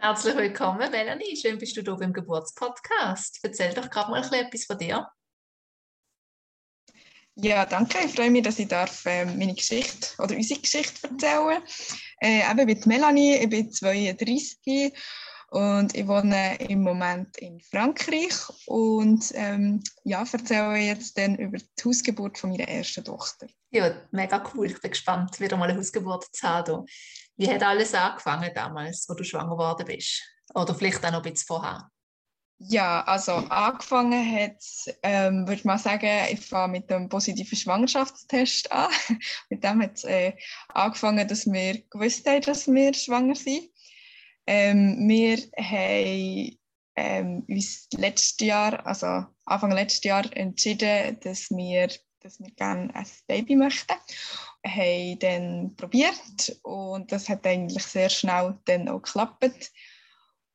Herzlich willkommen, Melanie. Schön bist du hier beim Geburtspodcast. Erzähl doch gerade mal etwas von dir. Ja, danke. Ich freue mich, dass ich darf, äh, meine Geschichte oder unsere Geschichte erzählen äh, eben mit Melanie, ich bin 32 und ich wohne im Moment in Frankreich und ähm, ja, erzähle jetzt dann über die Hausgeburt von meiner ersten Tochter. Ja, mega cool. Ich bin gespannt, wieder mal eine Hausgeburt zu haben. Wie hat alles angefangen damals, wo du schwanger geworden bist? Oder vielleicht auch noch ein bisschen vorher? Ja, also angefangen hat, ähm, würde ich mal sagen, ich fange mit dem positiven Schwangerschaftstest an. mit dem hat es äh, angefangen, dass wir gewusst haben, dass wir schwanger sind. Ähm, wir haben ähm, uns letztes Jahr, also Anfang letztes Jahr entschieden, dass wir dass wir gerne ein Baby möchten. Wir haben dann probiert und das hat eigentlich sehr schnell dann auch geklappt.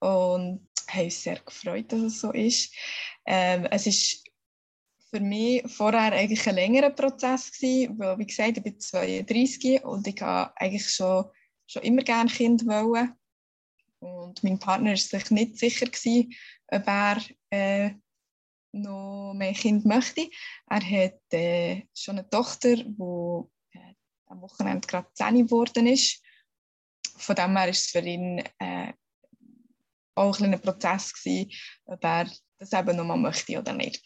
Und haben uns sehr gefreut, dass es so ist. Ähm, es ist für mich vorher eigentlich ein längerer Prozess gewesen, weil, wie gesagt, ich bin 32 und ich habe eigentlich schon, schon immer gerne Kind wollen. Und mein Partner war sich nicht sicher gewesen, ob er äh, noch mehr Kind möchte. Er hat äh, schon eine Tochter, die äh, am Wochenende gerade 10 geworden ist. Von dem her ist es für ihn äh, auch ein, ein Prozess gewesen, ob er das eben nochmal möchte oder nicht.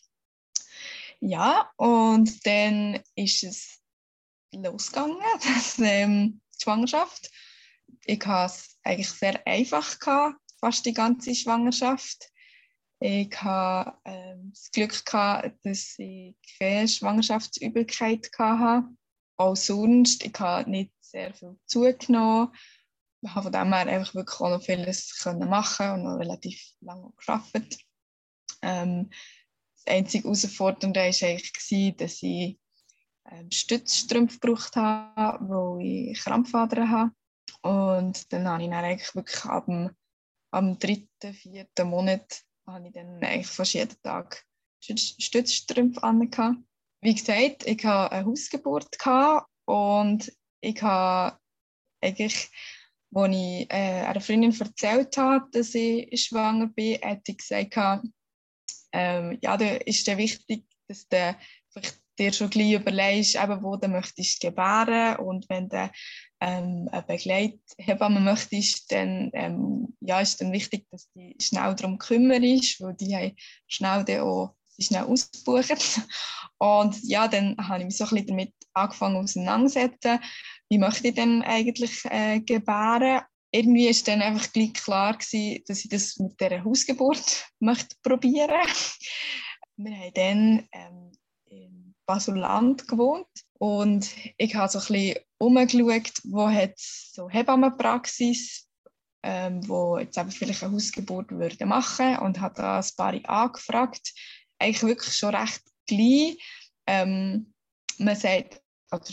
Ja, und dann ist es losgegangen, das, ähm, die Schwangerschaft. Ich hatte es eigentlich sehr einfach, gehabt, fast die ganze Schwangerschaft. Ich hatte ähm, das Glück, gehabt, dass ich keine Schwangerschaftsübelkeit hatte. Auch sonst, ich habe nicht sehr viel zugenommen. Ich habe von dem her einfach wirklich auch noch vieles machen und noch relativ lange gearbeitet. Ähm, das einzige Herausfordernde war eigentlich, dass ich ähm, Stützstrümpfe gebraucht habe, weil ich Krampfadern habe. Und dann habe ich dann eigentlich wirklich ab dem, dem dritten, vierten Monat habe ich dann eigentlich fast jeden Tag Stützstrümpfe an. Wie gesagt, ich hatte eine Hausgeburt und ich habe eigentlich, als ich äh, einer Freundin erzählt habe, dass ich schwanger bin, hat sie gesagt, ähm, ja, da ist es wichtig, dass du dir schon gleich überlegst, eben, wo du möchtest gebären und wenn du ähm, eine Begleithebamme möchtest, dann ähm, ja, ist dann wichtig, dass du dich schnell darum kümmerst, weil die haben schnell dann auch schnell ausbuchen. Und ja, dann habe ich mich so ein bisschen damit angefangen auseinanderzusetzen, wie möchte ich denn eigentlich äh, gebären. Irgendwie war dann einfach gleich klar gewesen, dass ich das mit dieser Hausgeburt möchte probieren. Wir haben dann ähm, in Basuland gewohnt und ich habe so ein bisschen umgeschaut, wo hat so Hebammenpraxis, ähm, wo jetzt eben vielleicht eine Hausgeburt würde machen und habe da ein paar angefragt. Eigentlich wirklich schon recht klein. Ähm, man sagt, oder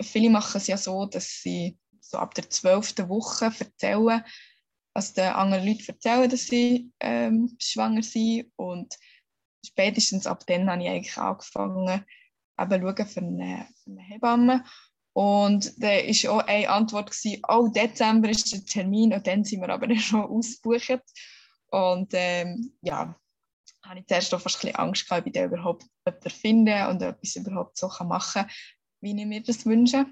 viele machen es ja so, dass sie so ab der zwölften Woche erzählen, also den anderen Leuten erzählen, dass sie ähm, schwanger sind und spätestens ab dann habe ich eigentlich angefangen, eben schauen für eine, für eine Hebamme. Und da war auch eine Antwort, gewesen, oh, Dezember ist der Termin und dann sind wir aber schon ausgebucht. Und ähm, ja, habe ich zuerst auch fast ein bisschen Angst gehabt, ob ich da überhaupt jemanden finde und etwas überhaupt so machen kann, wie ich mir das wünsche.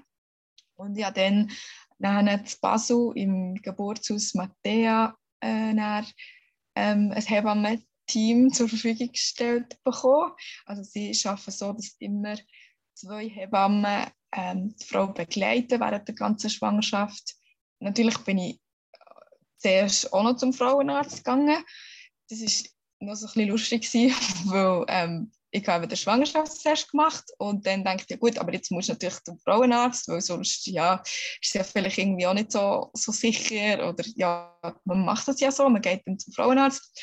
Und ja, dann, dann hat Basel im Geburtshaus Mattea äh, ähm, ein Hebamme Team zur Verfügung gestellt bekommen. Also sie arbeiten so, dass immer zwei Hebammen ähm, die Frau begleiten während der ganzen Schwangerschaft. Natürlich bin ich zuerst auch noch zum Frauenarzt gegangen. Das war noch so ein bisschen lustig, weil ähm, ich habe den Schwangerschaftstest gemacht und dann denke ich, gut, aber jetzt muss ich natürlich zum Frauenarzt, weil sonst ja, ist es ja vielleicht irgendwie auch nicht so, so sicher oder ja, man macht das ja so, man geht dann zum Frauenarzt.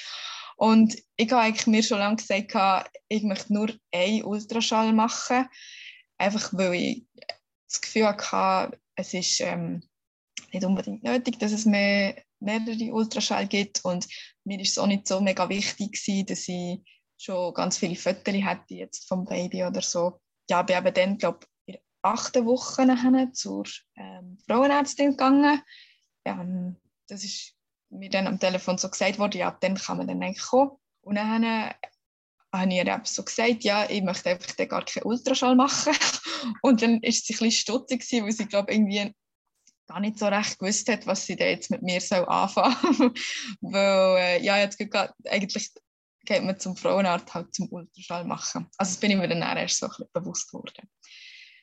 Und ich habe eigentlich mir schon lange gesagt, ich möchte nur einen Ultraschall machen, einfach weil ich das Gefühl hatte, es ist, ähm, nicht unbedingt nötig, dass es mehr, mehrere Ultraschall gibt. Und mir ist es auch nicht so mega wichtig gewesen, dass ich schon ganz viele Fotos hätte jetzt vom Baby oder so. Ja, bin eben dann, glaube ich, in der achten Woche nachher zur ähm, Frauenärztin gegangen. Ähm, das ist mir dann am Telefon so gesagt worden, ja, dann kann man dann eigentlich kommen. Und dann habe ich ihr so gesagt, ja, ich möchte einfach gar keinen Ultraschall machen. Und dann war sie ein bisschen stutzig, weil sie, glaube irgendwie gar nicht so recht gewusst hat, was sie da jetzt mit mir anfangen soll. weil, äh, ja, jetzt geht eigentlich geht man zum Frauenarzt halt zum Ultraschall machen. Also das bin ich mir dann erst so ein bisschen bewusst geworden.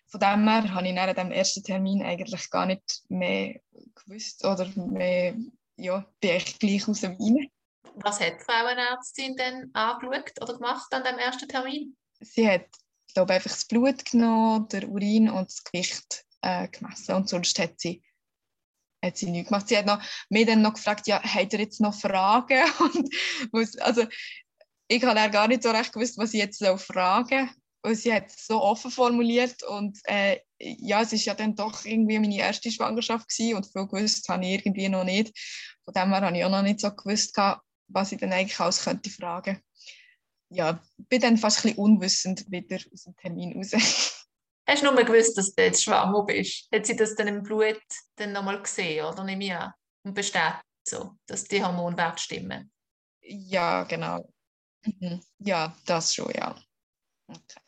Von dem her habe ich nach dem ersten Termin eigentlich gar nicht mehr gewusst oder mehr, ja, bin ich gleich aus dem Reinen. Was hat die Frauenärztin denn angeschaut oder gemacht an dem ersten Termin? Sie hat, glaube einfach das Blut genommen, der Urin und das Gewicht äh, gemessen und sonst hat sie hat sie nicht gemacht. Sie hat noch, mir dann noch gefragt, ja, hat er jetzt noch Fragen? Und, also, ich habe gar nicht so recht gewusst, was ich jetzt fragen soll. Und sie hat es so offen formuliert und äh, ja, es ist ja dann doch irgendwie meine erste Schwangerschaft gewesen und viel gewusst habe ich irgendwie noch nicht. Von dem her habe ich auch noch nicht so gewusst, was ich dann eigentlich alles könnte fragen. Ja, bin dann fast ein bisschen unwissend wieder aus dem Termin raus. Hast du nur gewusst, dass du jetzt schwanger bist? Hat sie das dann im Blut dann nochmal gesehen, oder nehme ich an? Und bestätigt so, dass die Hormonwerte stimmen? Ja, genau. Mhm. Ja, das schon, ja. Okay.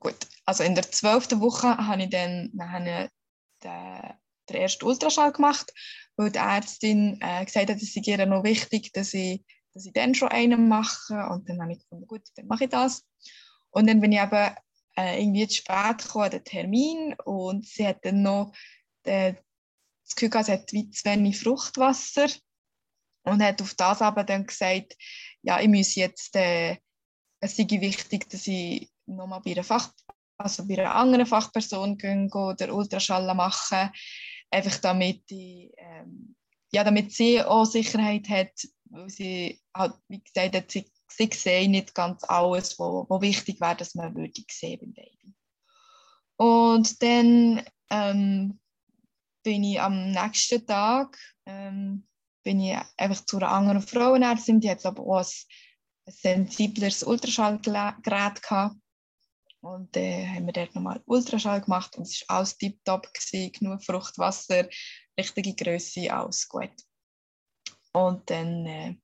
Gut, also in der zwölften Woche habe ich dann nachher den, den ersten Ultraschall gemacht, weil die Ärztin äh, gesagt hat, es sei ihr noch wichtig, dass ich, dass ich dann schon einen mache. Und dann habe ich gefunden, gut, dann mache ich das. Und dann bin ich eben äh, irgendwie zu spät gekommen, den Termin. Und sie hat dann noch äh, das Gefühl gehabt, sie hat wie zu wenig Fruchtwasser. Und hat auf das aber dann gesagt, ja, ich muss jetzt, äh, es sei wichtig, dass ich nochmal bei also bei einer anderen Fachperson gehen, oder Ultraschall machen, einfach damit ich, ähm, ja, damit sie auch Sicherheit hat, weil sie halt, wie gesagt hat, sie, sie sehen nicht ganz alles, was wichtig wäre, dass man würde sehen beim Baby. Und dann ähm, bin ich am nächsten Tag ähm, bin ich einfach zu einer anderen Frauenärztin, die hat aber auch ein, sensibleres Ultraschallgerät gehabt. Und dann äh, haben wir dort nochmal Ultraschall gemacht und es war alles tiptop, genug Fruchtwasser, richtige Größe, alles gut. Und dann äh,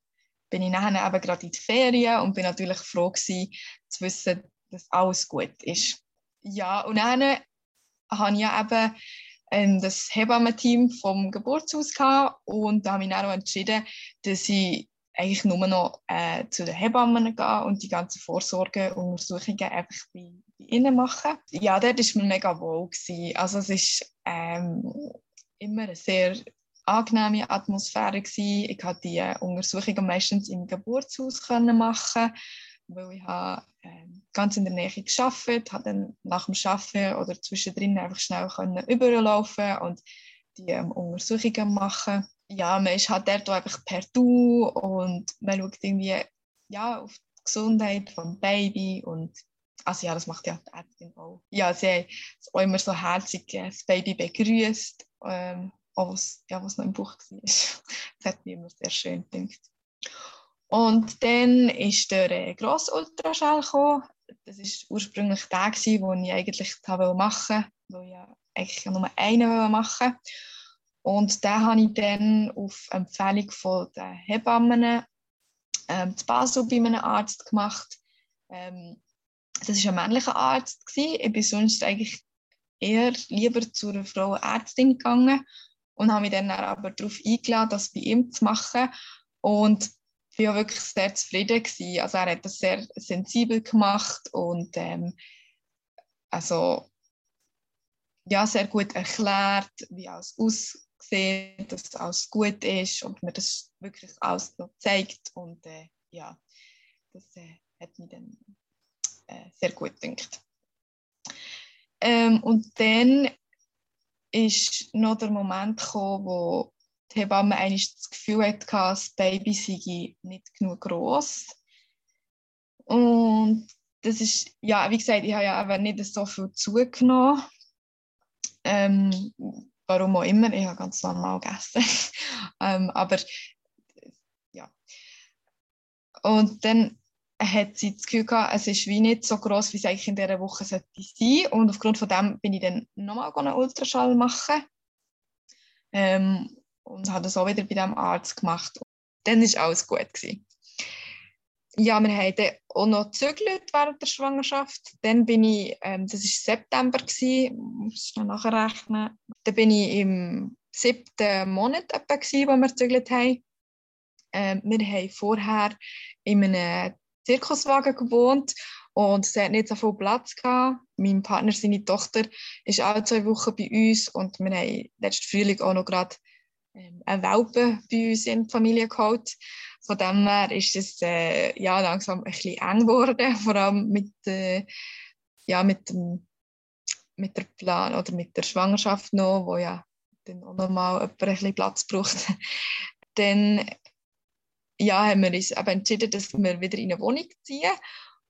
bin ich nachher eben gerade in die Ferien und bin natürlich froh gewesen, zu wissen, dass alles gut ist. Ja, und dann habe ich ja eben ähm, das Hebammenteam vom Geburtshaus gehabt und da habe ich dann auch entschieden, dass ich eigentlich nur noch äh, zu den Hebammen gehe und die ganzen Vorsorgeuntersuchungen einfach bei, bei ihnen machen. Ja, dort war mir mega wohl. Gewesen. Also es ist ähm, immer eine sehr angenehme Atmosphäre gewesen. Ich konnte die Untersuchungen meistens im Geburtshaus können machen weil ich habe, äh, ganz in der Nähe gearbeitet, habe dann nach dem Arbeiten oder zwischendrin einfach schnell können überlaufen und die ähm, Untersuchungen machen. Ja, man ist halt dort einfach per Du und man schaut irgendwie ja, auf die Gesundheit vom Baby und also ja, das macht ja die Ärztin auch. Ja, sie hat auch immer so herzig das Baby begrüßt, ähm, auch was, ja, was noch im Buch war. das hat mir immer sehr schön gedacht. Und dann ist der äh, grosse Ultraschall gekommen. Das war ursprünglich der, den ich eigentlich machen wollte, weil ich eigentlich nur einen machen Und den habe ich dann auf Empfehlung von der Hebammen ähm, zu Basel bei einem Arzt gemacht. Ähm, das war ein männlicher Arzt. Gewesen. Ich bin sonst eigentlich eher lieber zu einer Frau Ärztin gegangen und habe mich dann aber darauf eingeladen, das bei ihm zu machen. Und ich war wirklich sehr zufrieden. Gewesen. Also er hat das sehr sensibel gemacht und ähm, also, ja, sehr gut erklärt, wie alles aussieht, dass alles gut ist und mir das wirklich alles noch zeigt. Und äh, ja, das äh, hat mich dann äh, sehr gut gedacht. Ähm, und dann ist noch der Moment gekommen, wo die Hebamme eigentlich das Gefühl hatte, das Baby sei nicht genug groß. Und das ist, ja, wie gesagt, ich habe ja aber nicht so viel zugenommen. Ähm, warum auch immer, ich habe ganz normal gegessen. ähm, aber ja. Und dann hat sie das Gefühl gehabt, es ist wie nicht so groß, wie es eigentlich in dieser Woche sollte sein. Und aufgrund von dem bin ich dann nochmal einen Ultraschall machen. Ähm, und habe das auch wieder bei dem Arzt gemacht. Dann war alles gut. Gewesen. Ja, wir haben dann auch noch gezögert während der Schwangerschaft. Dann bin ich, ähm, das war September, gewesen, muss ich noch nachrechnen. Dann bin ich im siebten Monat etwa, gewesen, wo wir gezögert haben. Ähm, wir haben vorher in einem Zirkuswagen gewohnt und es hat nicht so viel Platz gehabt. Mein Partner, seine Tochter, ist alle zwei Wochen bei uns und wir haben letzten Frühling auch noch gerade einen Welpen bei uns in die Familie geholt. Von dem her ist es äh, ja, langsam ein bisschen eng geworden, vor allem mit, äh, ja, mit, dem, mit der Plan oder mit der Schwangerschaft noch, wo ja dann auch nochmal ein bisschen Platz braucht. dann ja, haben wir uns eben entschieden, dass wir wieder in eine Wohnung ziehen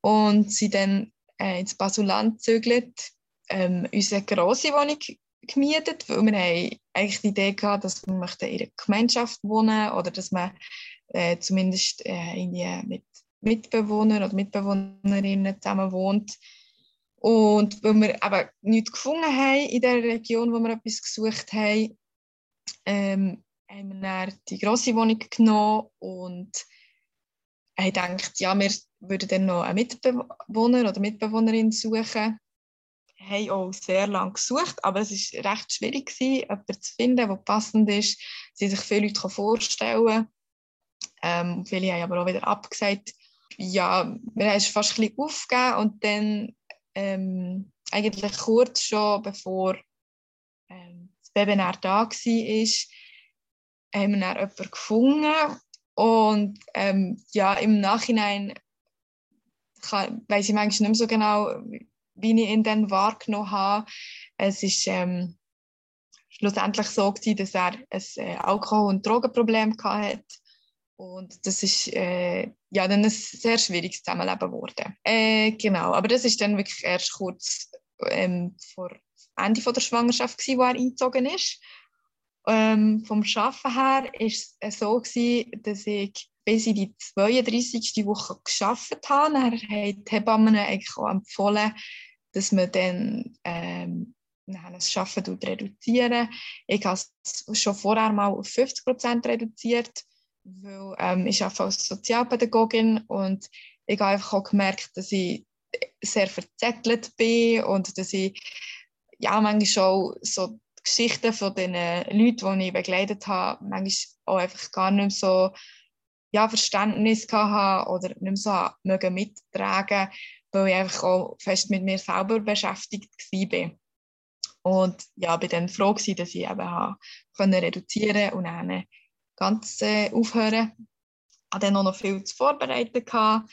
und sind dann äh, ins Basuland gezögert, ähm, unsere grosse Wohnung gemietet, weil wir eigentlich die Idee gehabt, dass möchten in einer Gemeinschaft wohnen oder dass man äh, zumindest äh, irgendwie mit Mitbewohnern oder Mitbewohnerinnen zusammen wohnt. Und weil wir aber nichts gefunden haben in der Region, wo wir etwas gesucht haben, ähm, haben wir dann die grosse Wohnung genommen und haben gedacht, ja, wir würden dann noch einen Mitbewohner oder Mitbewohnerin suchen. Haben auch sehr lange gesucht, aber es war recht schwierig, jemanden zu finden, der passend ist, sie sich viele Leute vorstellen ähm, Viele haben aber auch wieder abgesagt. Ja, wir haben es fast ein bisschen aufgegeben und dann ähm, eigentlich kurz schon bevor ähm, das Baby da war, haben wir dann jemanden gefunden. Und ähm, ja, im Nachhinein weiß ich manchmal nicht mehr so genau, wie ich ihn dann wahrgenommen habe. Es ist ähm, schlussendlich so gewesen, dass er ein äh, Alkohol- und Drogenproblem hatte. Und das ist äh, ja, dann ein sehr schwieriges Zusammenleben geworden. Äh, genau, aber das ist dann wirklich erst kurz ähm, vor Ende von der Schwangerschaft, gewesen, wo er eingezogen ist. Ähm, vom Arbeiten her war es so, gewesen, dass ich bis in die 32. Woche geschafft habe. Dann haben Hebammen eigentlich auch empfohlen, dass man dann ähm, das Arbeiten reduzieren Ich habe es schon vorher mal auf 50 Prozent reduziert, weil ähm, ich arbeite als Sozialpädagogin und ich habe einfach auch gemerkt, dass ich sehr verzettelt bin und dass ich ja, manchmal schon so Geschichten von den Leuten, die ich begleitet habe, manchmal auch einfach gar nicht so ja, Verständnis hatte oder nicht mehr so mögen mittragen weil ich einfach auch fest mit mir selber beschäftigt war. Und ja, bin dann froh gewesen, dass ich eben können reduzieren und dann ganz äh, aufhören. Ich hatte dann auch noch viel zu vorbereiten gehabt,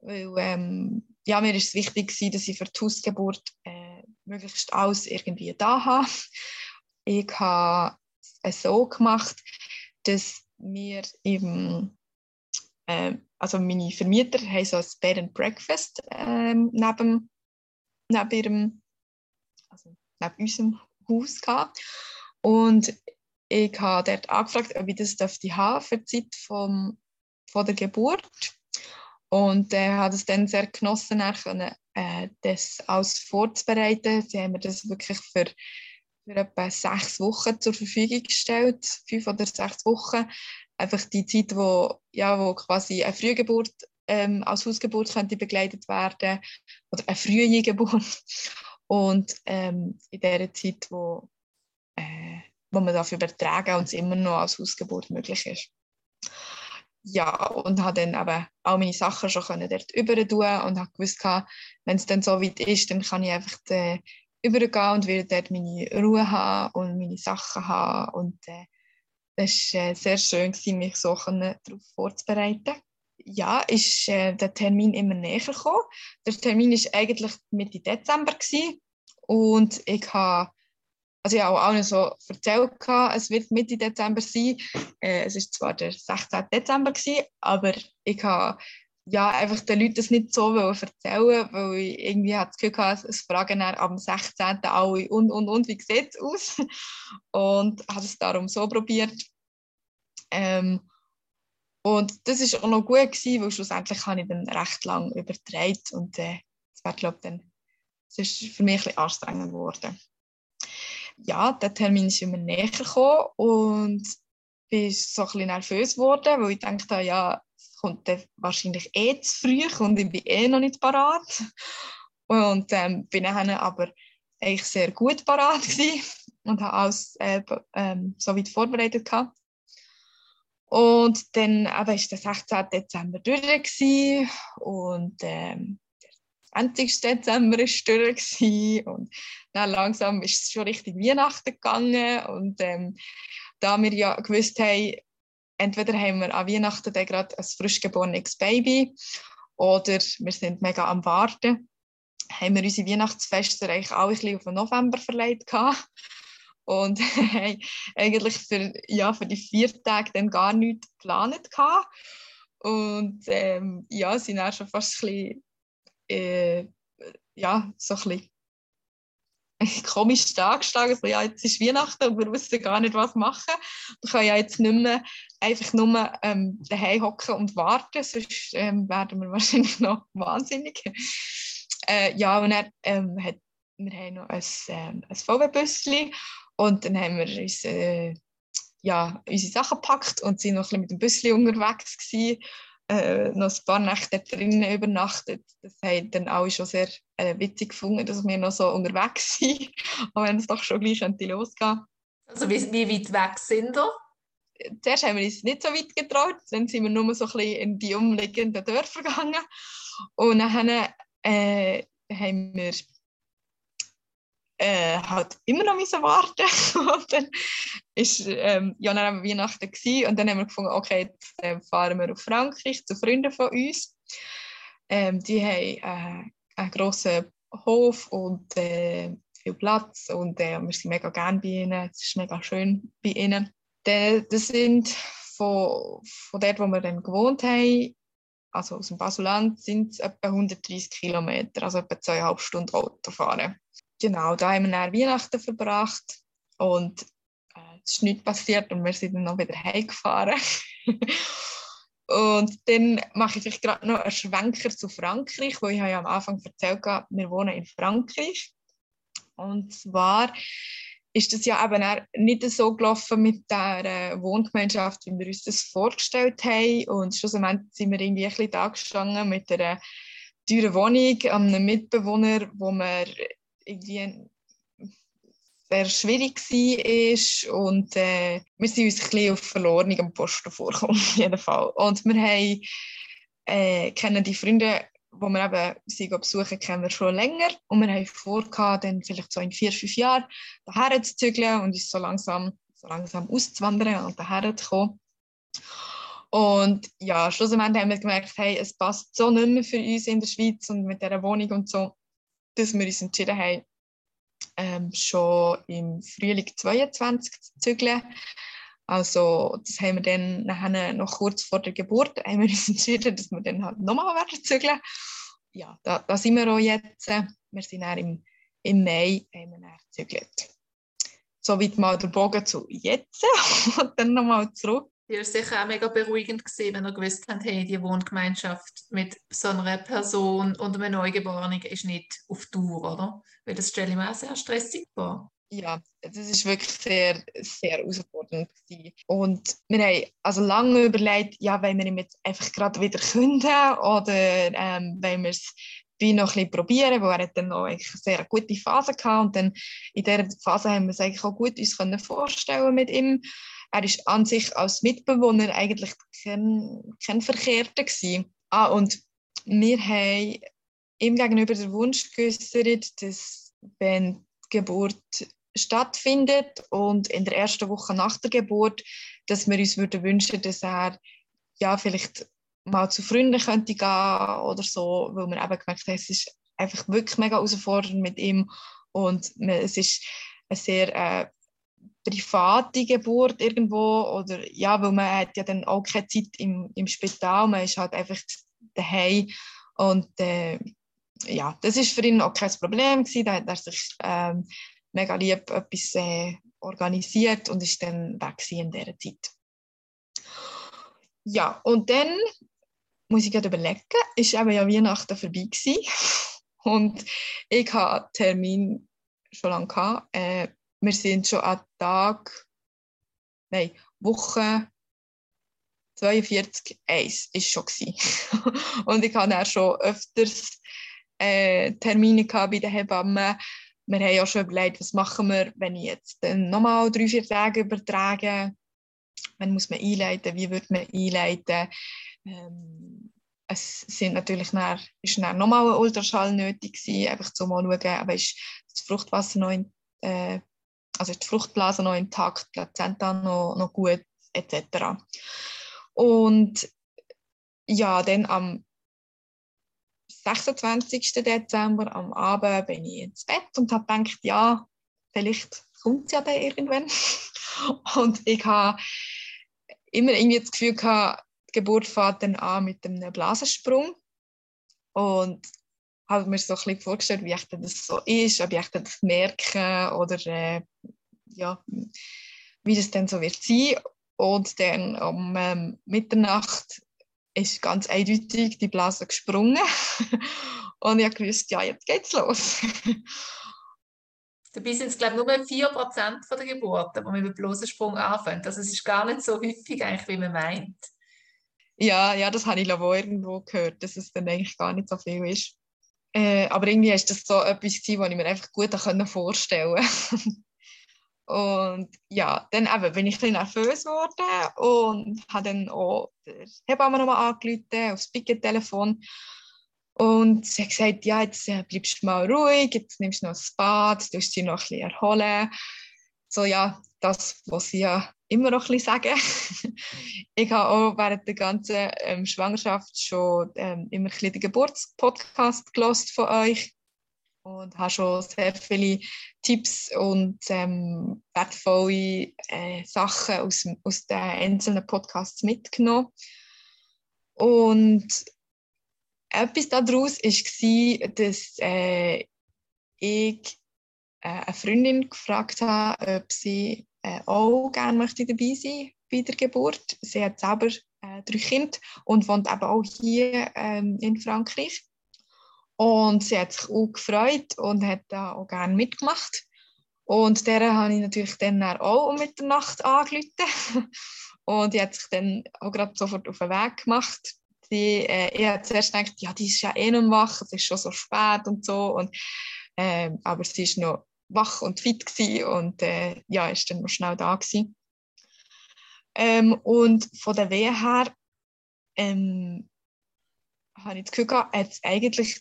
weil ähm, ja, mir ist es wichtig gewesen, dass ich für die Hausgeburt äh, möglichst alles irgendwie da habe. Ich habe es so gemacht, dass wir eben, äh, also meine Vermieter haben so ein Bed and Breakfast äh, neben, neben, ihrem, also neben unserem Haus gehabt. Und ich habe dort angefragt, ob ich das dürfte haben für die Zeit vom, von der Geburt. Und er äh, hat es dann sehr genossen, können, äh, das alles vorzubereiten. Sie haben mir das wirklich für für etwa sechs Wochen zur Verfügung gestellt, fünf oder sechs Wochen. Einfach die Zeit, wo, ja, wo quasi eine Frühgeburt ähm, als Hausgeburt könnte begleitet werden oder eine frühe Geburt. Und ähm, in der Zeit, wo, äh, wo man darf übertragen und es immer noch als Hausgeburt möglich ist. Ja, und habe dann eben all meine Sachen schon dort über tun und habe gewusst, wenn es dann so weit ist, dann kann ich einfach die, übergehen und werde dort meine Ruhe haben und meine Sachen haben. Und äh, das war äh, sehr schön, mich so darauf vorzubereiten. Ja, ist äh, der Termin immer näher gekommen. Der Termin war eigentlich Mitte Dezember. Und ich habe also ich habe auch allen so erzählt, es wird Mitte Dezember sein. Äh, es war zwar der 16. Dezember, aber ich habe ja, einfach den Leuten das nicht so erzählen weil ich irgendwie das Gefühl hatte, es fragen am 16. alle und, und, und, wie sieht es aus? Und habe es darum so probiert. Ähm, und das war auch noch gut, gewesen, weil schlussendlich habe ich dann recht lang übertragen und äh, das war, glaube dann, das ist für mich ein bisschen anstrengend geworden. Ja, der Termin ist immer näher gekommen und bin so ein nervös geworden, weil ich dachte, ja, es kommt wahrscheinlich eh zu früh und ich bin eh noch nicht parat. Und ähm, bin dann aber eigentlich sehr gut parat und habe alles äh, ähm, so weit vorbereitet gehabt. Und dann aber ist der 16. Dezember durch und ähm, der 20. Dezember war durch und dann langsam ist es schon richtig Weihnachten gegangen und ähm, da wir ja gewusst haben, entweder haben wir an Weihnachten gerade ein frisch geborenes Baby oder wir sind mega am Warten, haben wir unsere Weihnachtsfeste eigentlich auch ein bisschen auf den November verlegt und haben eigentlich für, ja, für die vier Tage dann gar nichts geplant gehabt. Und ähm, ja, sind auch schon fast ein bisschen, äh, ja, so ein bisschen komisch dargestellt. Also, ja, jetzt ist Weihnachten und wir wissen gar nicht, was machen. Wir können ja jetzt nicht mehr einfach nur ähm, daheim hocken und warten, sonst ähm, werden wir wahrscheinlich noch wahnsinnig. Äh, ja, und er ähm, hat, wir haben noch ein, ähm, ein VW-Büsschen und dann haben wir uns, äh, ja, unsere Sachen gepackt und sind noch ein bisschen mit dem Büsschen unterwegs gewesen. Äh, noch ein paar Nächte drinnen übernachtet. Das haben dann alle schon sehr äh, witzig gefunden, dass wir noch so unterwegs sind. Aber wenn es doch schon gleich könnte losgehen. Also wie, wie weit weg sind wir? Zuerst haben wir uns nicht so weit getraut, dann sind wir nur so ein bisschen in die umliegenden Dörfer gegangen. Und dann äh, haben wir äh, halt immer noch müssen warten und dann ist ähm, ja dann Weihnachten gewesen, und dann haben wir gefunden, okay, jetzt äh, fahren wir auf Frankreich zu Freunden von uns. Ähm, die haben äh, einen grossen Hof und äh, viel Platz und äh, wir sind mega gerne bei ihnen. Es ist mega schön bei ihnen. Das sind von, von dort, wo wir dann gewohnt haben, also aus dem Basuland, sind es etwa 130 Kilometer, also etwa zweieinhalb Stunden Autofahren genau, da haben wir Weihnachten verbracht und äh, es ist nichts passiert und wir sind dann noch wieder heimgefahren. und dann mache ich vielleicht gerade noch einen Schwenker zu Frankreich, wo ich ja am Anfang erzählt habe, wir wohnen in Frankreich. Und zwar ist das ja eben nicht so gelaufen mit der äh, Wohngemeinschaft, wie wir uns das vorgestellt haben. Und schlussendlich sind wir irgendwie ein bisschen da gestanden mit einer teuren Wohnung, einem Mitbewohner, wo wir irgendwie sehr schwierig war und äh, wir sind uns ein bisschen auf verlorenem Posten vorgekommen, auf jeden Fall. Und wir haben, äh, kennen die Freunde, die wir eben sie besuchen, kennen wir schon länger und wir haben vor, dann vielleicht so in vier, fünf Jahren daher zu zügeln und uns so langsam, so langsam auszuwandern und daher zu kommen. Und ja, schlussendlich haben wir gemerkt, hey, es passt so nicht mehr für uns in der Schweiz und mit dieser Wohnung und so dass wir uns entschieden haben, ähm, schon im Frühling 22 zu zügeln. Also das haben wir dann nachher noch kurz vor der Geburt haben wir uns entschieden, dass wir dann halt nochmal werden zügeln. Ja, da, da sind wir auch jetzt. Wir sind dann im, im Mai haben wir dann gezügelt. Soweit mal der Bogen zu jetzt und dann nochmal zurück war sicher auch mega beruhigend gewesen, wenn ihr gewusst habt, hey, die Wohngemeinschaft mit so einer Person und einem Neugeborenen ist nicht auf Tour, oder? Weil das stelle ich mir auch sehr stressig vor. Ja, das ist wirklich sehr, sehr herausfordernd gewesen. Und wir haben also lange überlegt, ja, wollen wir ihm jetzt einfach gerade wieder künden oder ähm, wollen wir es noch ein bisschen probieren, weil er dann noch eine sehr gute Phase gehabt und dann in dieser Phase haben wir es eigentlich auch gut uns können vorstellen mit ihm er ist an sich als Mitbewohner eigentlich kein, kein Verkehrter gewesen. Ah, und wir haben ihm gegenüber den Wunsch geäußert, dass wenn die Geburt stattfindet und in der ersten Woche nach der Geburt, dass wir uns würden wünschen, dass er ja vielleicht mal zu Freunden könnte gehen oder so, weil wir eben gemerkt haben, es ist einfach wirklich mega herausfordernd mit ihm und es ist eine sehr äh, private Geburt irgendwo oder ja, weil man hat ja dann auch keine Zeit im, im Spital, man ist halt einfach daheim und äh, ja, das ist für ihn auch kein Problem gewesen. Da hat er sich ähm, mega lieb etwas äh, organisiert und ist dann weg in dieser Zeit. Ja, und dann muss ich gerade überlegen, ist eben ja Weihnachten vorbei gewesen. und ich hatte Termin schon lange gehabt. Äh, wir sind schon an Tag, nein, Woche 42, 1 ist schon und ich hatte auch schon öfters äh, Termine bei den Hebammen. Wir haben ja schon überlegt, was machen wir, wenn ich jetzt nochmal drei, vier Tage übertrage. Wann muss man einleiten? Wie wird man einleiten? Ähm, es sind natürlich dann, ist dann nochmal ein Ultraschall nötig gewesen, einfach zu mal schauen, ist das Fruchtwasser noch in, äh, also ist die Fruchtblase noch intakt, die Plazenta noch, noch gut, etc. Und ja, dann am 26. Dezember am Abend bin ich ins Bett und habe gedacht, ja, vielleicht kommt es ja dann irgendwann. Und ich habe immer irgendwie das Gefühl gehabt, die Geburt fängt dann an mit einem Blasensprung. Und habe mir so ein bisschen vorgestellt, wie ich das so ist, ob ich das merke oder äh, ja, wie das dann so wird sein. Und dann um ähm, Mitternacht ist ganz eindeutig die Blase gesprungen. und ich gewusst, ja, jetzt geht's los. Dabei sind es, glaube ich, nur 4% von der Geburten, man mit Blasensprung anfängt. Also es ist gar nicht so häufig, eigentlich, wie man meint. Ja, ja, das habe ich auch irgendwo gehört, dass es dann eigentlich gar nicht so viel ist. Äh, aber irgendwie ist das so etwas, was ich mir einfach gut vorstellen konnte. Und ja, dann eben bin ich ein nervös geworden und habe dann auch der Hebamme nochmal angerufen aufs Picket-Telefon. Und sie hat gesagt, ja, jetzt äh, bleibst du mal ruhig, jetzt nimmst du noch ein Bad, du dich noch ein bisschen erholen. So ja, das, was sie ja immer noch ein bisschen sagen. ich habe auch während der ganzen ähm, Schwangerschaft schon ähm, immer ein bisschen den Geburtspodcast gelost von euch und habe schon sehr viele Tipps und ähm, wertvolle äh, Sachen aus, aus den einzelnen Podcasts mitgenommen. Und etwas daraus war, dass äh, ich eine Freundin gefragt habe, ob sie äh, auch gerne möchte dabei sein bei der Geburt. Sie hat selber äh, drei Kinder und wohnt eben auch hier ähm, in Frankreich. Und sie hat sich auch gefreut und hat da auch gerne mitgemacht. Und der habe ich natürlich dann auch um Mitternacht angerufen. und die hat sich dann auch gerade sofort auf den Weg gemacht. Die, äh, ich habe zuerst gedacht, ja, die ist ja eh noch wach, es ist schon so spät und so. Und, äh, aber sie ist noch wach und fit gewesen und äh, ja, ist dann noch schnell da gewesen. Ähm, und von der Wehe her ähm, habe ich das Gefühl gehabt, hat eigentlich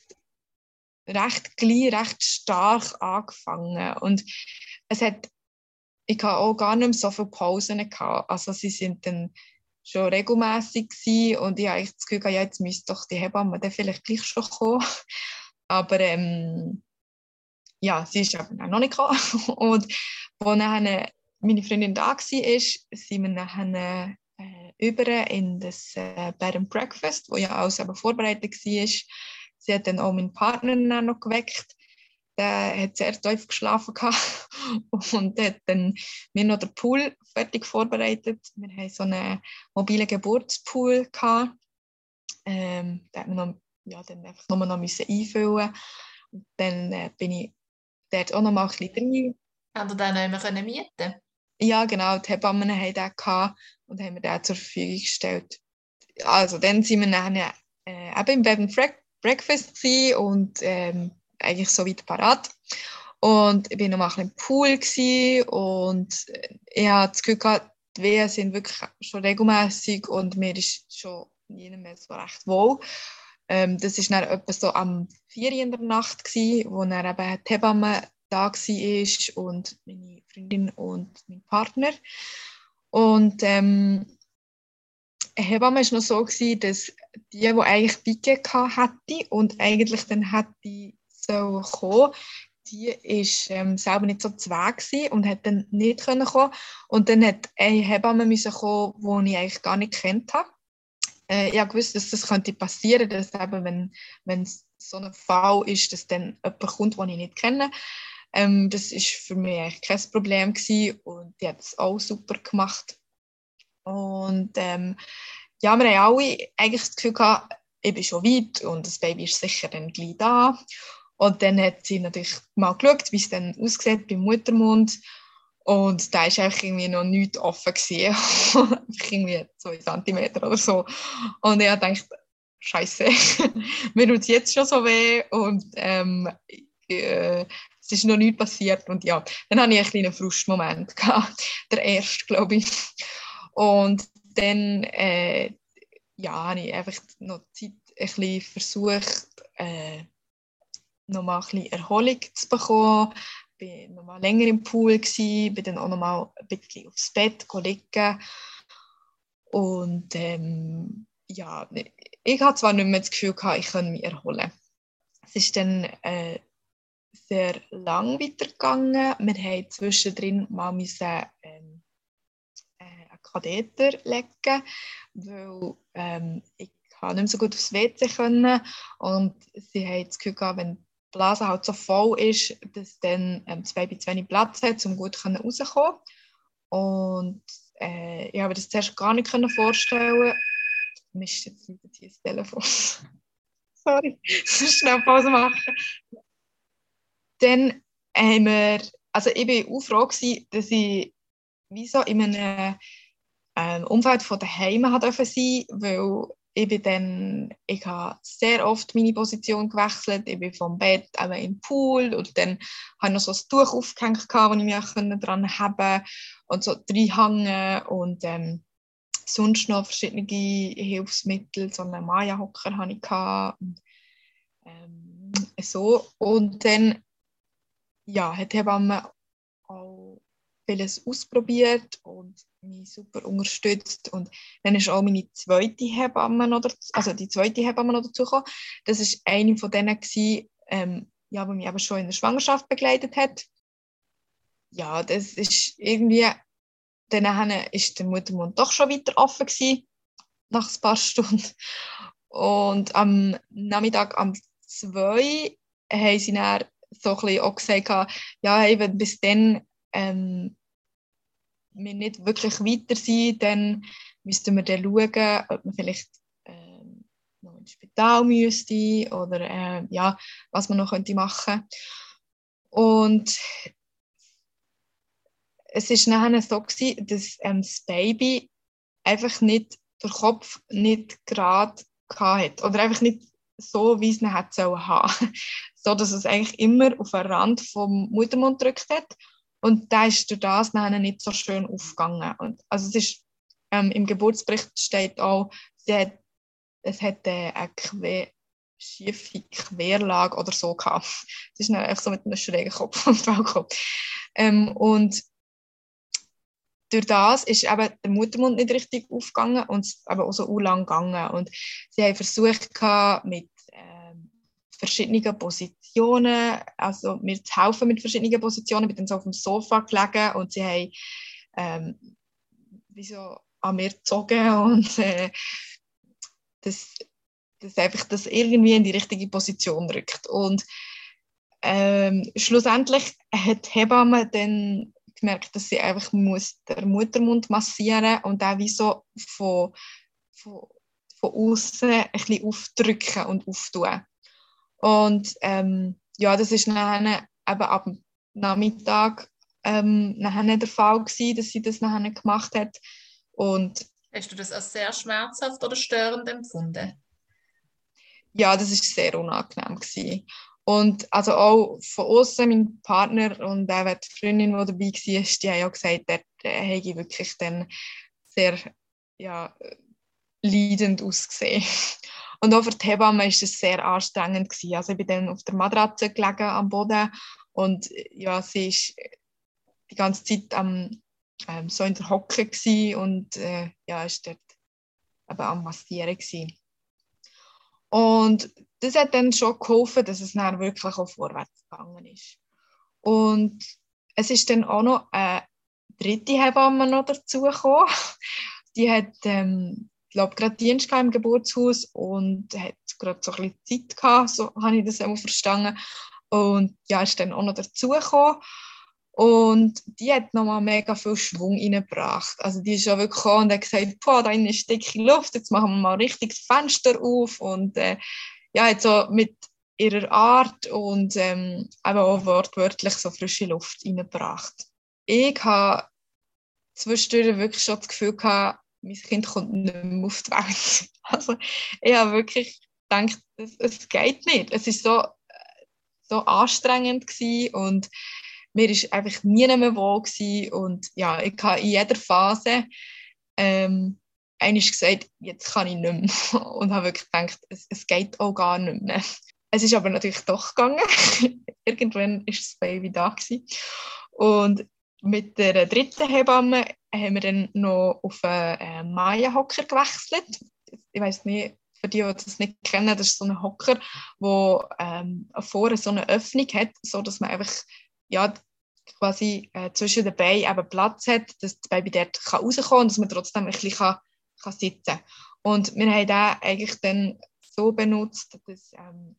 recht gleich, recht stark angefangen. Und es hat, ich hatte auch gar nicht mehr so viele Pausen. Gehabt. Also sie sind dann schon regelmäßig gewesen und ich habe das Gefühl, ja, jetzt müsste doch die Hebamme dann vielleicht gleich schon kommen. Aber ähm, ja, sie ist aber noch nicht gekommen. Und als dann meine Freundin da war, sind wir dann äh, über in das äh, Bed and Breakfast, wo ja alles aber vorbereitet war. Sie hat dann auch meinen Partner dann noch geweckt. Der hat sehr tief geschlafen und hat dann mir noch den Pool fertig vorbereitet. Wir haben so einen mobilen Geburtspool. Ähm, da hat man noch, ja, dann einfach nur noch einfüllen. Und dann äh, bin ich dort auch noch mal ein bisschen drin. Haben Sie den nicht mehr mieten Ja, genau. Die Hebammen haben den gehabt und haben mir den zur Verfügung gestellt. Also dann sind wir dann äh, eben im Bed and Breakfast und ähm, eigentlich so weit parat. Und ich war noch mal ein im Pool und äh, ich hatte das Gefühl gehabt, die Wehen sind wirklich schon regelmäßig und mir ist schon nie mehr so recht wohl. Ähm, das war dann etwa so am 4 in der Nacht, gewesen, wo dann eben die Hebamme da war und meine Freundin und mein Partner. Und ähm, Hebamme war noch so, gewesen, dass die, die eigentlich Pike hatte und eigentlich dann hätte so kommen, die ist ähm, selber nicht so zwei und hat dann nicht können kommen. Und dann hat eine Hebamme kommen, die ich eigentlich gar nicht kennt habe. Äh, ja gewusst, dass das könnte passieren, dass eben, wenn, wenn so ein Fall ist, dass dann jemand kommt, den ich nicht kenne. Ähm, das ist für mich eigentlich kein Problem gewesen und die hat es auch super gemacht. Und ähm, ja, wir haben alle eigentlich das Gefühl gehabt, ich bin schon weit und das Baby ist sicher dann gleich da. Und dann hat sie natürlich mal geschaut, wie es dann aussieht beim Muttermund. Und da war einfach irgendwie noch nichts offen. irgendwie zwei Zentimeter oder so. Und ich dachte, Scheiße, mir tut es jetzt schon so weh. Und ähm, äh, es ist noch nichts passiert. Und ja, dann hatte ich einen kleinen Frustmoment. Der erste, glaube ich. Und dann äh, ja, habe ich einfach noch Zeit ein bisschen versucht, äh, nochmal ein bisschen Erholung zu bekommen. War nochmal länger im Pool, gewesen, bin dann auch nochmal ein bisschen aufs Bett liegen. Und ähm, ja, ich hatte zwar nicht mehr das Gefühl, gehabt, ich könnte mich erholen. Es ist dann äh, sehr lang weitergegangen. Wir haben zwischendrin mal müssen, ähm, äh, einen Katheter legen, weil ähm, ich nicht mehr so gut aufs WC können und sie haben das Gefühl gehabt, wenn Blase halt so voll ist, dass dann ähm, das Baby zu wenig Platz hat, um gut rauszukommen. Und äh, ich habe das zuerst gar nicht vorstellen. Mist, jetzt nicht hier das Telefon. Sorry, ich muss schnell Pause machen. Dann haben wir, also ich war auch froh, gewesen, dass ich wie so in einem ähm, Umfeld von daheim sein durfte, weil ich bin dann, ich habe sehr oft meine Position gewechselt. Ich bin vom Bett eben im Pool und dann habe ich noch so ein Tuch aufgehängt, das ich mich daran haben und so reinhängen und ähm, sonst noch verschiedene Hilfsmittel, so einen Maya-Hocker hatte ich. Und, ähm, so. und dann ja, hat die Hebamme auch vieles ausprobiert und mich super unterstützt. Und dann ist auch meine zweite Hebamme noch dazu, also die zweite Hebamme noch dazu gekommen. Das ist eine von denen, gewesen, ähm, ja, die mich eben schon in der Schwangerschaft begleitet hat. Ja, das ist irgendwie, dann ist der Muttermund doch schon wieder offen gewesen, nach ein paar Stunden. Und am Nachmittag um zwei haben sie dann so ein bisschen auch gesagt, ja, hey, bis dann ähm, wir nicht wirklich weiter sind, dann müssten wir dann schauen, ob man vielleicht ähm, noch ins Spital müsste oder äh, ja, was man noch könnte machen Und es ist nachher so gewesen, dass ähm, das Baby einfach nicht der Kopf nicht gerade hat oder einfach nicht so, wie es ihn hat sollen haben. so, dass es eigentlich immer auf den Rand vom Muttermund gedrückt hat und da ist durch das nachher nicht so schön aufgegangen. Und, also es ist, ähm, im Geburtsbericht steht auch, sie hat, es hat äh, eine quer, schiefe Querlage oder so gehabt. Es ist einfach so mit einem schrägen Kopf und Bauchkopf. Ähm, und durch das ist eben der Muttermund nicht richtig aufgegangen und es eben auch so lang gegangen. Und sie haben versucht, mit verschiedenen Positionen, also zu helfen mit verschiedenen Positionen. Ich bin dann so auf dem Sofa gelegen und sie haben ähm, wie so an mir gezogen und äh, das, das einfach das irgendwie in die richtige Position rückt. Und ähm, schlussendlich hat die Hebamme dann gemerkt, dass sie einfach muss den Muttermund massieren und auch wie so von, von, von außen ein bisschen aufdrücken und auftun. Und ähm, ja, das ist dann eben ab dem Nachmittag ähm, nachher der Fall gewesen, dass sie das nachher gemacht hat. Und Hast du das als sehr schmerzhaft oder störend empfunden? Ja, das ist sehr unangenehm gewesen. Und also auch von außen, mein Partner und auch die Freundin, die dabei war, die haben ja gesagt, der, hätte wirklich dann sehr ja, leidend ausgesehen. Und auch für die Hebamme war es sehr anstrengend. Gewesen. Also ich bin dann auf der Matratze gelegen am Boden und ja, sie ist die ganze Zeit am, ähm, so in der Hocke und äh, ja, ist dort eben am Massieren gewesen. Und das hat dann schon geholfen, dass es dann wirklich auch vorwärts gegangen ist. Und es ist dann auch noch eine dritte Hebamme noch dazugekommen. Die hat ähm, glaube gerade Dienst im Geburtshaus und hat gerade so ein bisschen Zeit gehabt, so habe ich das auch verstanden. Und ja, ist dann auch noch dazugekommen. Und die hat nochmal mega viel Schwung reingebracht. Also die ist ja wirklich gekommen und hat gesagt, boah, da ist dicke Luft, jetzt machen wir mal richtig das Fenster auf. Und äh, ja, hat so mit ihrer Art und ähm, eben auch wortwörtlich so frische Luft reingebracht. Ich habe zwischendurch wirklich schon das Gefühl gehabt, mein Kind kommt nicht mehr auf die Welt. Also ich habe wirklich gedacht, es, es geht nicht. Es war so, so anstrengend und mir war einfach nie mehr wohl gewesen. und ja, ich habe in jeder Phase ähm, einmal gesagt, jetzt kann ich nicht mehr und habe wirklich gedacht, es, es geht auch gar nicht mehr. Es ist aber natürlich doch gegangen. Irgendwann ist das Baby da gewesen. und mit der dritten Hebamme haben wir dann noch auf einen Maya-Hocker gewechselt. Ich weiß nicht, für die, die das nicht kennen, das ist so ein Hocker, wo ähm, vorne so eine Öffnung hat, so dass man einfach ja, quasi äh, zwischen den Beinen Platz hat, dass das Baby dort kann rauskommen kann und dass man trotzdem ein bisschen kann, kann sitzen kann. Und wir haben den eigentlich dann so benutzt, dass ähm,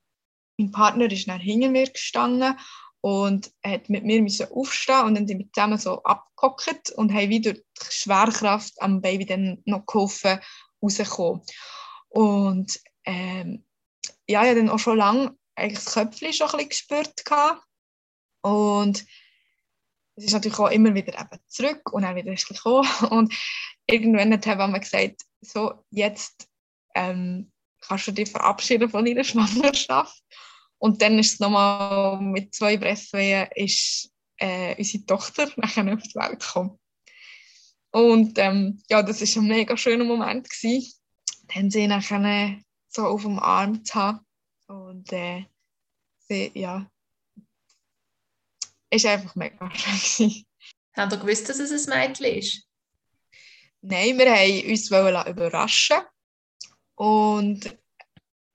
mein Partner ist nach hinter mir gestanden und hat mit mir müssen aufstehen und dann sind wir zusammen so abgehockt und haben wieder die Schwerkraft am Baby dann noch geholfen rauszukommen. Und ähm, ja, ich habe dann auch schon lange eigentlich das Köpfchen schon ein bisschen gespürt gehabt. und es ist natürlich auch immer wieder eben zurück und dann wieder gekommen und irgendwann hat wir gesagt, so jetzt ähm, kannst du dich verabschieden von deiner Schwangerschaft und dann ist es nochmal mit zwei Brechwehen ist äh, unsere Tochter nachher auf die Welt gekommen. Und ähm, ja, das war ein mega schöner Moment. Gewesen. Dann sie nachher so auf dem Arm zu haben. Und äh, sie, ja, ist einfach mega schön. Haben ihr gewusst, dass es ein Mädchen ist? Nein, wir haben uns überraschen und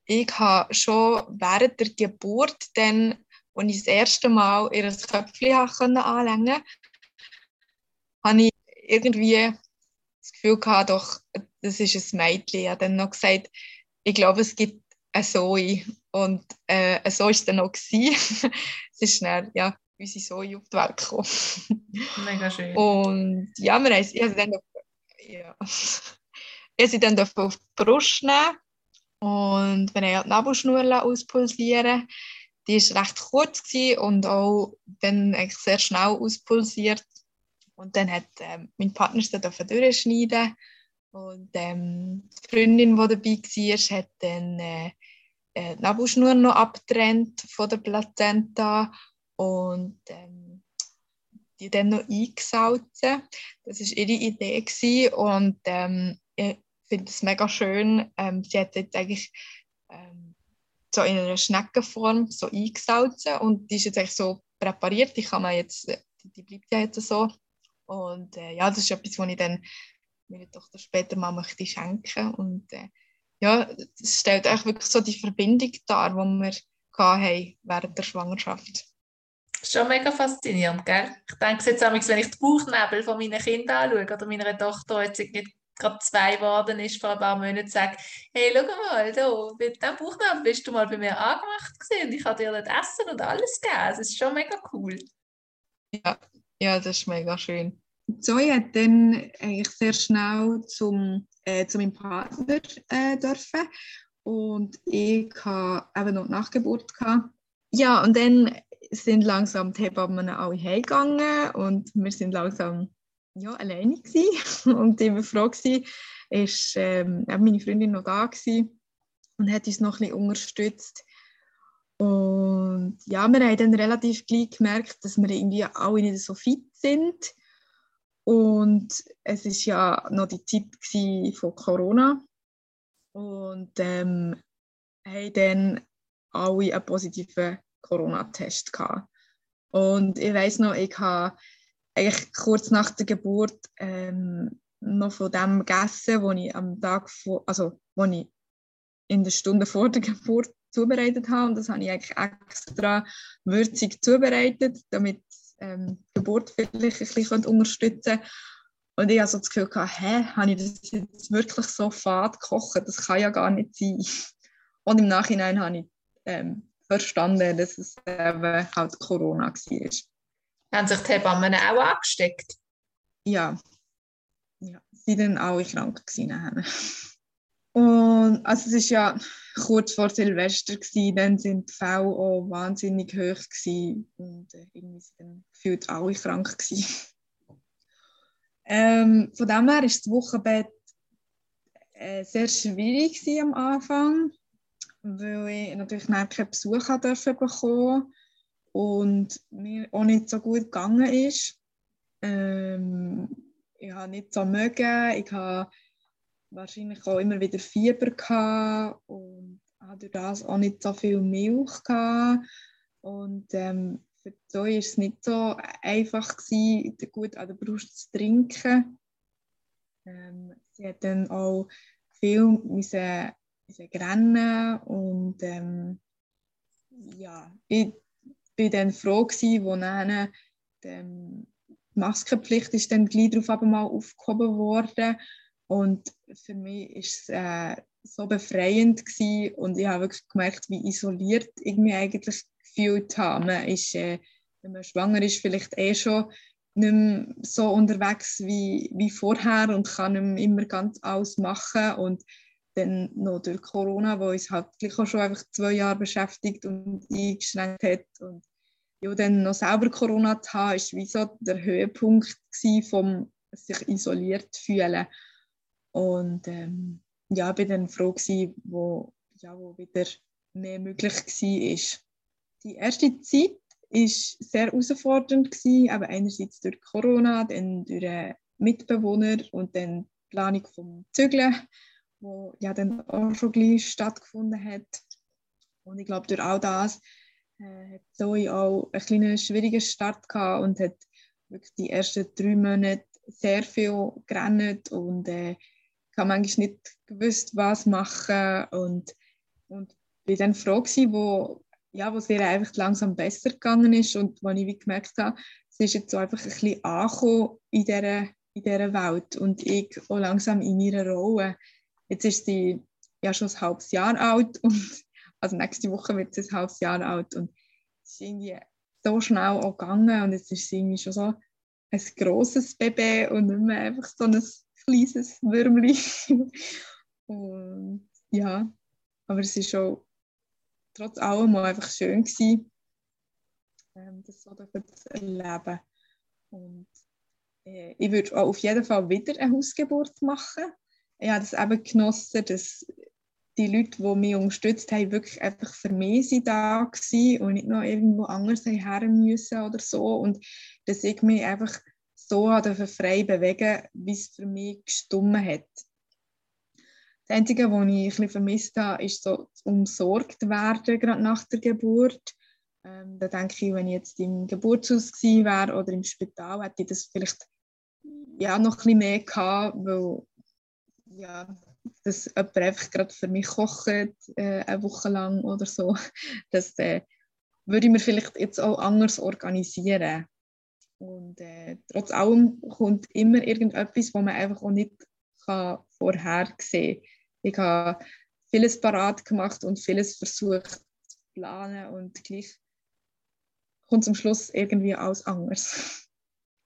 ich habe schon während der Geburt, dann, als ich das erste Mal ihr Köpfchen anlängen konnte, habe ich irgendwie das Gefühl gehabt, doch, das ist ein Mädchen. Ich habe dann noch gesagt, ich glaube, es gibt eine Zoe. Und äh, so war es dann auch. es ist dann, ja, unsere Zoe auf die Welt gekommen. Mega schön. Und ja, wir haben, ich habe sie dann, ja, ich sie dann auf die Brust nehmen und wir haben die Nabelschnur auspulsieren. Die war recht kurz und auch dann sehr schnell auspulsiert. Und dann hat ähm, mein Partner sie durchschneiden und ähm, die Freundin, die dabei war, hat dann äh, äh, die Nabelschnur noch abgetrennt von der Plazenta und ähm, die dann noch eingesalzen. Das war ihre Idee. Und ähm, finde es mega schön. Ähm, sie hat jetzt eigentlich ähm, so in einer Schneckenform so eingesalzen und die ist jetzt eigentlich so präpariert. Die kann man jetzt, die, die bleibt ja jetzt so. Und äh, ja, das ist etwas, was ich dann meiner Tochter später mal möchte schenken und äh, ja, das stellt eigentlich wirklich so die Verbindung dar, die wir hatten während der Schwangerschaft. Schon mega faszinierend, gell? Ich denke jetzt, wenn ich die Bauchnebel von meinen Kindern anschaue oder meiner Tochter, jetzt gerade zwei geworden ist vor ein paar Monaten, sagt, hey, schau mal, da, mit diesem Buchnabel bist du mal bei mir angemacht gewesen und ich habe dir das Essen und alles gegeben. Es ist schon mega cool. Ja, ja das ist mega schön. Zoe hat dann eigentlich sehr schnell zum, äh, zu meinem Partner äh, dürfen und ich hatte eben noch die Nachgeburt. Gehabt. Ja, und dann sind langsam die Hebammen alle heimgegangen und wir sind langsam ja, alleine gewesen. und Frau war, ist ähm, meine Freundin noch da gewesen und hat uns noch ein bisschen unterstützt. Und ja, wir haben dann relativ gleich gemerkt, dass wir irgendwie alle nicht so fit sind. Und es war ja noch die Zeit von Corona. Und ähm, haben dann alle einen positiven Corona-Test gehabt. Und ich weiß noch, ich habe eigentlich kurz nach der Geburt ähm, noch von dem gegessen, was ich am Tag vor, also wo ich in der Stunde vor der Geburt zubereitet habe. Und das habe ich eigentlich extra würzig zubereitet, damit ähm, die Geburt vielleicht ein bisschen unterstützen Und ich hatte so das Gefühl, gehabt, hä, habe ich das jetzt wirklich so fad gekocht? Das kann ja gar nicht sein. Und im Nachhinein habe ich ähm, verstanden, dass es eben halt Corona war. Haben sich die Hebammen auch angesteckt? Ja. ja. Sie waren alle krank gewesen. Und also es war ja kurz vor Silvester, gewesen, dann sind die Fälle auch wahnsinnig hoch gewesen und äh, irgendwie sind dann gefühlt alle krank gewesen. Ähm, von dem her war das Wochenbett äh, sehr schwierig am Anfang, weil ich natürlich keinen Besuch durfte bekommen und mir auch nicht so gut gegangen ist. Ähm, ich habe nicht so mögen, ich habe wahrscheinlich auch immer wieder Fieber gehabt und hatte durch das auch nicht so viel Milch gehabt. Und ähm, für Zoe war es nicht so einfach, gewesen, gut an der Brust zu trinken. Ähm, sie hat dann auch viel müssen, müssen rennen und ähm, ja, ich war dann froh gewesen, wo dann ähm, die Maskenpflicht ist dann gleich darauf mal aufgehoben worden und für mich war es äh, so befreiend gewesen und ich habe wirklich gemerkt, wie isoliert ich mich eigentlich gefühlt habe. Man ist, äh, wenn man schwanger ist, vielleicht eh schon nicht mehr so unterwegs wie, wie vorher und kann nicht mehr immer ganz alles machen und dann noch durch Corona, wo uns halt gleich auch schon einfach zwei Jahre beschäftigt und eingeschränkt hat und ja, dann noch selber Corona zu haben, ist wie so der Höhepunkt vom sich isoliert fühlen. Und ähm, ja, bin dann froh gewesen, wo, ja, wo wieder mehr möglich war. Die erste Zeit war sehr herausfordernd, gewesen, aber einerseits durch Corona, dann durch Mitbewohner und dann die Planung vom Zügeln, wo ja dann auch schon gleich stattgefunden hat. Und ich glaube, durch all das äh, hat Zoe auch einen kleinen schwierigen Start gehabt und hat wirklich die ersten drei Monate sehr viel gerannt und äh, ich habe manchmal nicht gewusst, was machen und, und bin dann froh gewesen, wo, ja, wo es ihr einfach langsam besser gegangen ist und wo ich wie gemerkt habe, sie ist jetzt so einfach ein bisschen angekommen in dieser, in dieser Welt und ich auch langsam in ihrer Rolle. Jetzt ist sie ja schon ein halbes Jahr alt und also nächste Woche wird sie ein halbes Jahr alt und es ist irgendwie so schnell auch gegangen und jetzt ist sie irgendwie schon so ein grosses Baby und nicht mehr einfach so ein kleines Würmli. und ja, aber es war schon trotz allem einfach schön gewesen, ähm, das so zu erleben. Und äh, ich würde auch auf jeden Fall wieder eine Hausgeburt machen. Habe das eben genossen, dass die Leute, die mich unterstützt haben, wirklich einfach für mich sind da waren und nicht noch irgendwo anders her müssen oder so. Und dass ich mich einfach so frei bewegen wie es für mich gestummen hat. Das Einzige, was ich ein bisschen vermisst habe, ist so das umsorgt werden, gerade nach der Geburt. Ähm, da denke ich, wenn ich jetzt im Geburtshaus gewesen wäre oder im Spital, hätte ich das vielleicht ja, noch ein bisschen mehr gehabt, weil ja, dass jemand einfach gerade für mich kocht, äh, eine Woche lang oder so. Das äh, würde ich mir vielleicht jetzt auch anders organisieren. Und äh, trotz allem kommt immer irgendetwas, was man einfach auch nicht kann vorhersehen kann. Ich habe vieles parat gemacht und vieles versucht zu planen und gleich kommt zum Schluss irgendwie alles anders.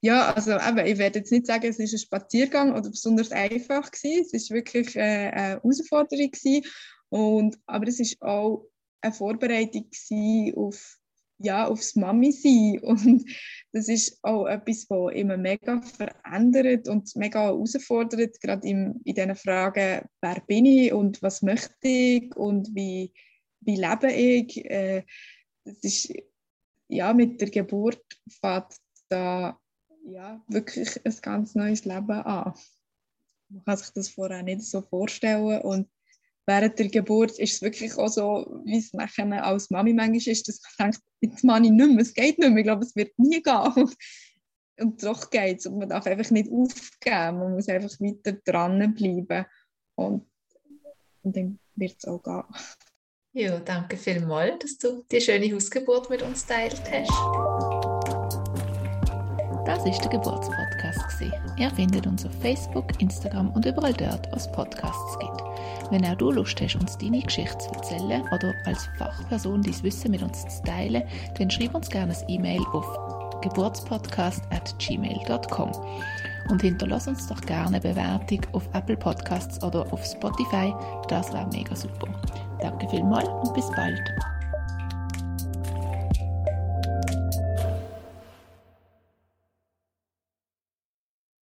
Ja, also eben, ich werde jetzt nicht sagen, es ist ein Spaziergang oder besonders einfach gewesen. Es ist wirklich äh, eine Herausforderung gewesen. Und, aber es ist auch eine Vorbereitung auf ja, aufs Mami sein. Und das ist auch etwas, was immer mega verändert und mega herausfordert, gerade in, in diesen Fragen, wer bin ich und was möchte ich und wie, wie lebe ich. Äh, das ist, ja, mit der Geburt fängt da ja, wirklich ein ganz neues Leben an. Man kann sich das vorher nicht so vorstellen und während der Geburt ist es wirklich auch so, wie es nachher als Mami manchmal ist, dass man denkt, jetzt mache ich nicht mehr, es geht nicht mehr, ich glaube, es wird nie gehen. Und doch geht es und man darf einfach nicht aufgeben, man muss einfach weiter dranbleiben und, und dann wird es auch gehen. Ja, danke vielmals, dass du die schöne Hausgeburt mit uns teilt hast. Das ist der Geburtspodcast. Ihr findet uns auf Facebook, Instagram und überall dort, wo es Podcasts gibt. Wenn auch du Lust hast, uns deine Geschichte zu erzählen oder als Fachperson dein Wissen mit uns zu teilen, dann schreib uns gerne ein E-Mail auf geburtspodcast.gmail.com und hinterlass uns doch gerne eine Bewertung auf Apple Podcasts oder auf Spotify. Das wäre mega super. Danke vielmals und bis bald.